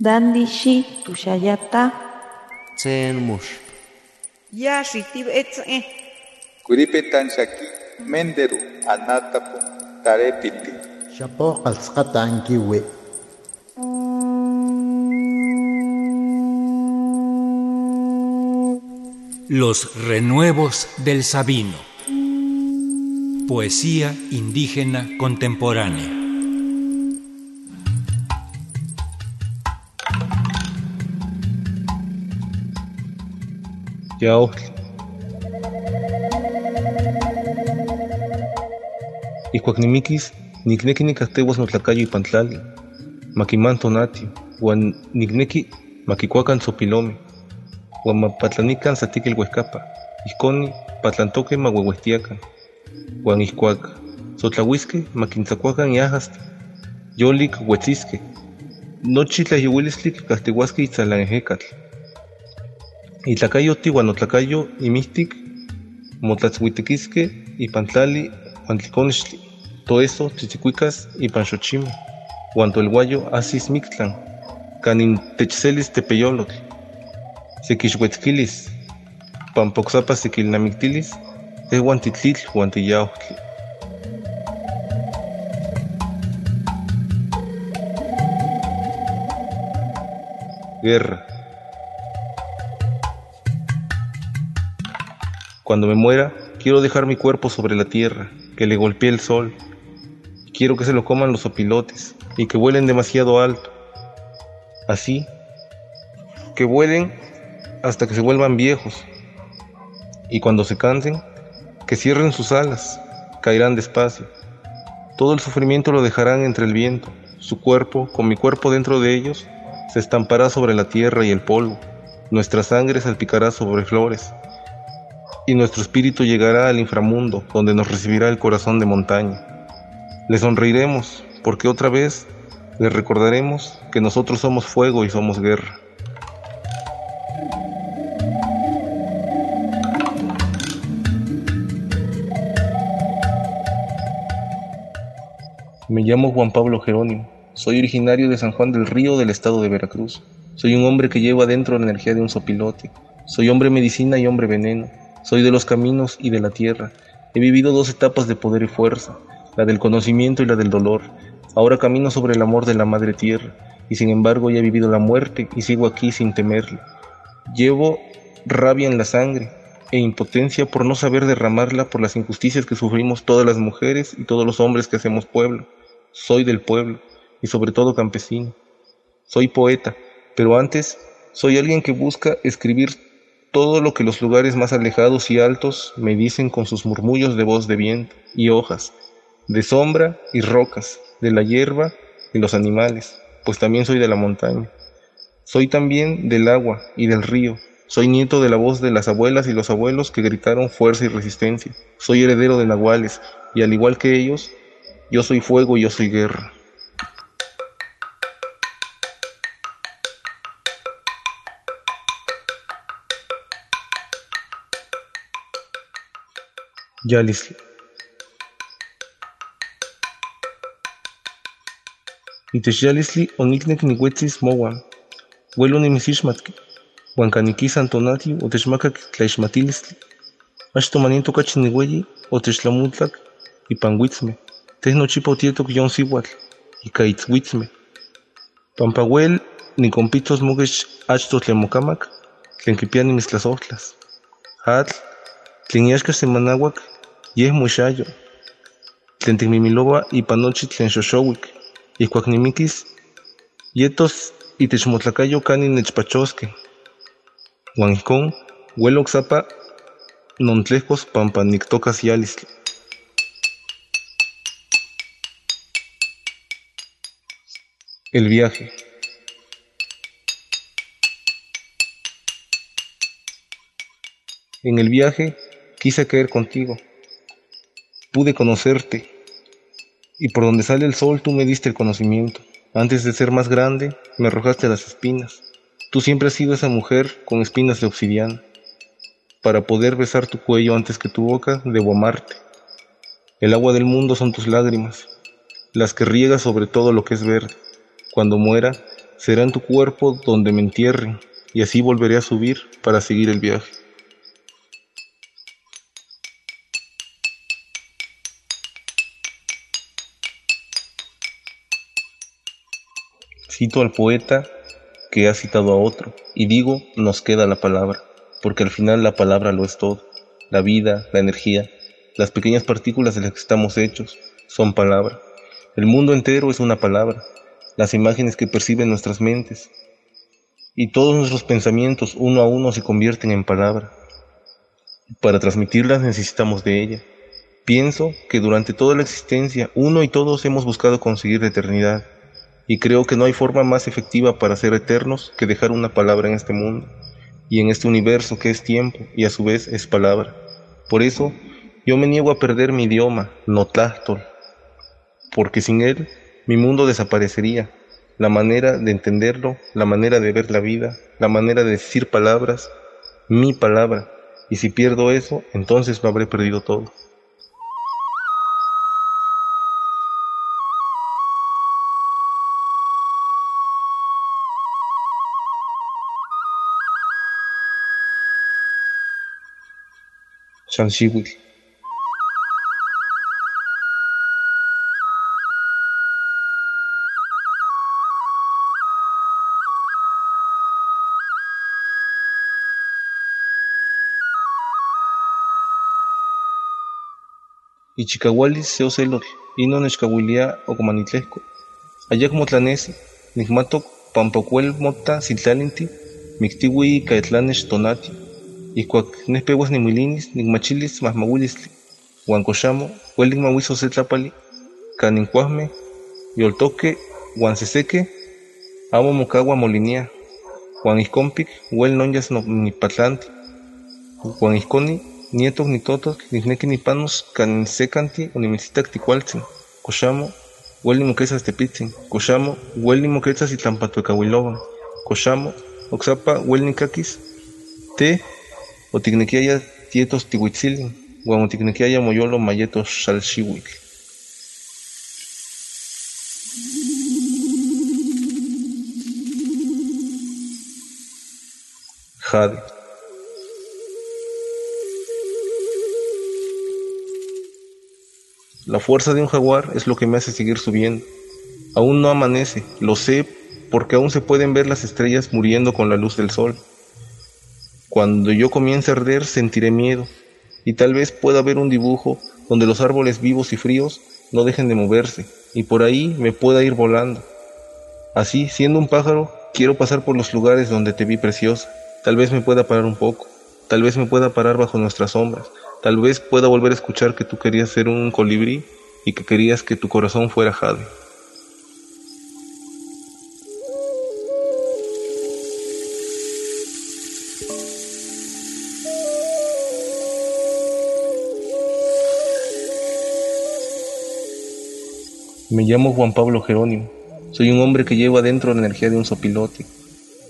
Dandishi tushayata. Tsen mush. Ya shitib etze. Kuripetan shaki menderu anatapu tarepiti. Shapo ankiwi. Los renuevos del Sabino. Poesía indígena contemporánea. Yaohtli. Ikuak nimikis, nikneki nikahtewas notlacayo ipantlali, makiman tonatio, uan nikneki makikuakan tzopilomi, uan mapatlanikan satikil huescapa, ihkoni patlantoque maueuehtiakan, uan ihkuak sotlahuisque makintzakuakan iahastli, yolik huetzisque, nochi tlayehuilistli kikahtiuasque itzalan ejekatl. Itlacayo tiuan otlacayo imihtik, motlatzhuitequisque ipan tlali uan tliconixtli, toeso tzitzikuicas ipan xochimeh, uan toelguayo asis mictlan, canin techselis tepeyolotl, sequixuetzquilis, pampoxapa sequilnamictilis, tehuan titlitl uan tiyaohtli. Guerra. Cuando me muera, quiero dejar mi cuerpo sobre la tierra, que le golpee el sol. Quiero que se lo coman los opilotes y que vuelen demasiado alto. Así, que vuelen hasta que se vuelvan viejos. Y cuando se cansen, que cierren sus alas, caerán despacio. Todo el sufrimiento lo dejarán entre el viento. Su cuerpo, con mi cuerpo dentro de ellos, se estampará sobre la tierra y el polvo. Nuestra sangre salpicará sobre flores y nuestro espíritu llegará al inframundo, donde nos recibirá el corazón de montaña. Le sonreiremos, porque otra vez le recordaremos que nosotros somos fuego y somos guerra. Me llamo Juan Pablo Jerónimo. Soy originario de San Juan del Río del estado de Veracruz. Soy un hombre que lleva dentro la energía de un sopilote. Soy hombre medicina y hombre veneno. Soy de los caminos y de la tierra. He vivido dos etapas de poder y fuerza, la del conocimiento y la del dolor. Ahora camino sobre el amor de la madre tierra, y sin embargo ya he vivido la muerte y sigo aquí sin temerle. Llevo rabia en la sangre e impotencia por no saber derramarla por las injusticias que sufrimos todas las mujeres y todos los hombres que hacemos pueblo. Soy del pueblo y sobre todo campesino. Soy poeta, pero antes soy alguien que busca escribir todo lo que los lugares más alejados y altos me dicen con sus murmullos de voz de viento y hojas, de sombra y rocas, de la hierba y los animales, pues también soy de la montaña. Soy también del agua y del río. Soy nieto de la voz de las abuelas y los abuelos que gritaron fuerza y resistencia. Soy heredero de nahuales y al igual que ellos, yo soy fuego y yo soy guerra. Yalisli. Itech Yalisli oniknek niuetzis mowan, uelo nimisixmatki, uan kaniki santonati otechmakak tlaixmatilistli. Achto manin tokachi niueyi otechtlamutlak ipan huitzmeh. Teh nochipa otietok yon siuatl, ika itzhuitzmeh. Pampa uel nikonpitzos mokech achto tlen mokamak, tlen kipia nimistlazojtlas. Atl, tlen iaxka semanauak yeh moixayo, tlen tikmimiloua ipan nochi tlen xoxouik, ihkuak nimikis, yetos itech motlakayo kanin nechpachoskeh. Uan ijkon, uel oksapa nontlejkos pampa niktokas yalistli. El viaje. En el viaje quise caer contigo, pude conocerte, y por donde sale el sol tú me diste el conocimiento. Antes de ser más grande, me arrojaste las espinas. Tú siempre has sido esa mujer con espinas de obsidiana. Para poder besar tu cuello antes que tu boca, debo amarte. El agua del mundo son tus lágrimas, las que riegas sobre todo lo que es verde. Cuando muera, será en tu cuerpo donde me entierren, y así volveré a subir para seguir el viaje. Cito al poeta que ha citado a otro, y digo, nos queda la palabra, porque al final la palabra lo es todo. La vida, la energía, las pequeñas partículas de las que estamos hechos, son palabra. El mundo entero es una palabra, las imágenes que perciben nuestras mentes, y todos nuestros pensamientos uno a uno se convierten en palabra. Para transmitirlas necesitamos de ella. Pienso que durante toda la existencia uno y todos hemos buscado conseguir la eternidad, y creo que no hay forma más efectiva para ser eternos que dejar una palabra en este mundo y en este universo que es tiempo y a su vez es palabra. Por eso yo me niego a perder mi idioma, Notlahtol, porque sin él mi mundo desaparecería, la manera de entenderlo, la manera de ver la vida, la manera de decir palabras, mi palabra, y si pierdo eso, entonces lo habré perdido todo. Shanshiwil. Ichicahualis se ocelor, ino nechcahuilia ocomanitlesco. Ayac motlanesi, nicmatoc pampacuel mota sitlalinti, mictiwi caetlanes tonati. Ikuak nehpewas nimilinis, nicmachilis mahmawilistli. Huan coxamo, huelin mahuiso se tlapali, canincuahme, yoltoque, huan seseque, amo mocawa molinia. Juan iscompic, huel nonyas no nipatlanti. Juan isconi, nietos ni totos, nisnequi ni panos, can secanti, unimisitac ticualtzin. Coxamo, huel ni moquesas tepitzin. Coxamo, huel ni moquesas y tlampatuecahuiloban. Coxamo, oxapa, huel ni caquis, te, oticnequiaya tietos tihuitzilin, huan oticnequiaya moyolo mayetos xalxihuitl. Jade. La fuerza de un jaguar es lo que me hace seguir subiendo. Aún no amanece, lo sé porque aún se pueden ver las estrellas muriendo con la luz del sol. Cuando yo comience a arder sentiré miedo y tal vez pueda ver un dibujo donde los árboles vivos y fríos no dejen de moverse y por ahí me pueda ir volando. Así, siendo un pájaro, quiero pasar por los lugares donde te vi preciosa. Tal vez me pueda parar un poco, tal vez me pueda parar bajo nuestras sombras, tal vez pueda volver a escuchar que tú querías ser un colibrí y que querías que tu corazón fuera jade. Me llamo Juan Pablo Jerónimo. Soy un hombre que lleva adentro la energía de un sopilote.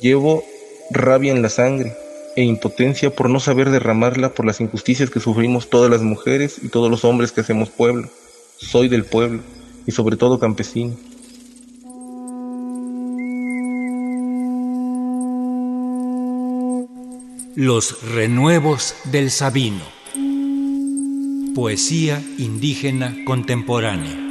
Llevo rabia en la sangre e impotencia por no saber derramarla por las injusticias que sufrimos todas las mujeres y todos los hombres que hacemos pueblo. Soy del pueblo y sobre todo campesino. Los renuevos del Sabino. Poesía indígena contemporánea.